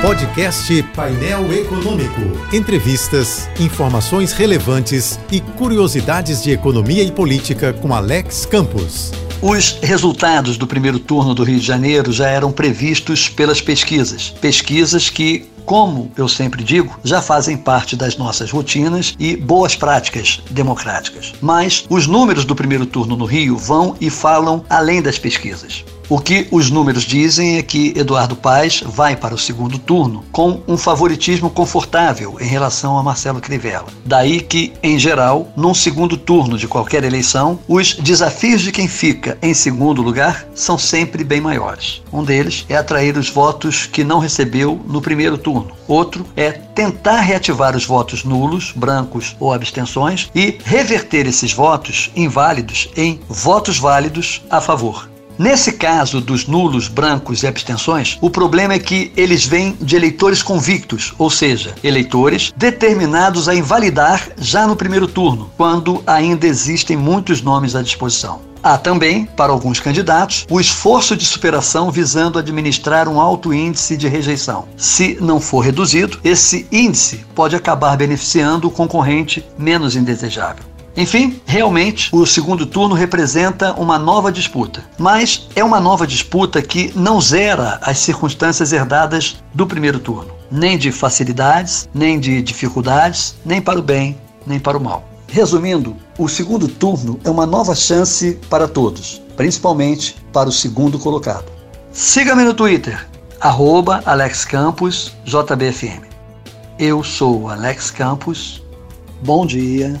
Podcast Painel Econômico. Entrevistas, informações relevantes e curiosidades de economia e política com Alex Campos. Os resultados do primeiro turno do Rio de Janeiro já eram previstos pelas pesquisas. Pesquisas que, como eu sempre digo, já fazem parte das nossas rotinas e boas práticas democráticas. Mas os números do primeiro turno no Rio vão e falam além das pesquisas. O que os números dizem é que Eduardo Paes vai para o segundo turno com um favoritismo confortável em relação a Marcelo Crivella. Daí que, em geral, num segundo turno de qualquer eleição, os desafios de quem fica em segundo lugar são sempre bem maiores. Um deles é atrair os votos que não recebeu no primeiro turno. Outro é tentar reativar os votos nulos, brancos ou abstenções e reverter esses votos inválidos em votos válidos a favor. Nesse caso dos nulos, brancos e abstenções, o problema é que eles vêm de eleitores convictos, ou seja, eleitores determinados a invalidar já no primeiro turno, quando ainda existem muitos nomes à disposição. Há também, para alguns candidatos, o esforço de superação visando administrar um alto índice de rejeição. Se não for reduzido, esse índice pode acabar beneficiando o concorrente menos indesejável. Enfim, realmente, o segundo turno representa uma nova disputa. Mas é uma nova disputa que não zera as circunstâncias herdadas do primeiro turno. Nem de facilidades, nem de dificuldades, nem para o bem, nem para o mal. Resumindo, o segundo turno é uma nova chance para todos, principalmente para o segundo colocado. Siga-me no Twitter, arroba. Eu sou Alex Campos. Bom dia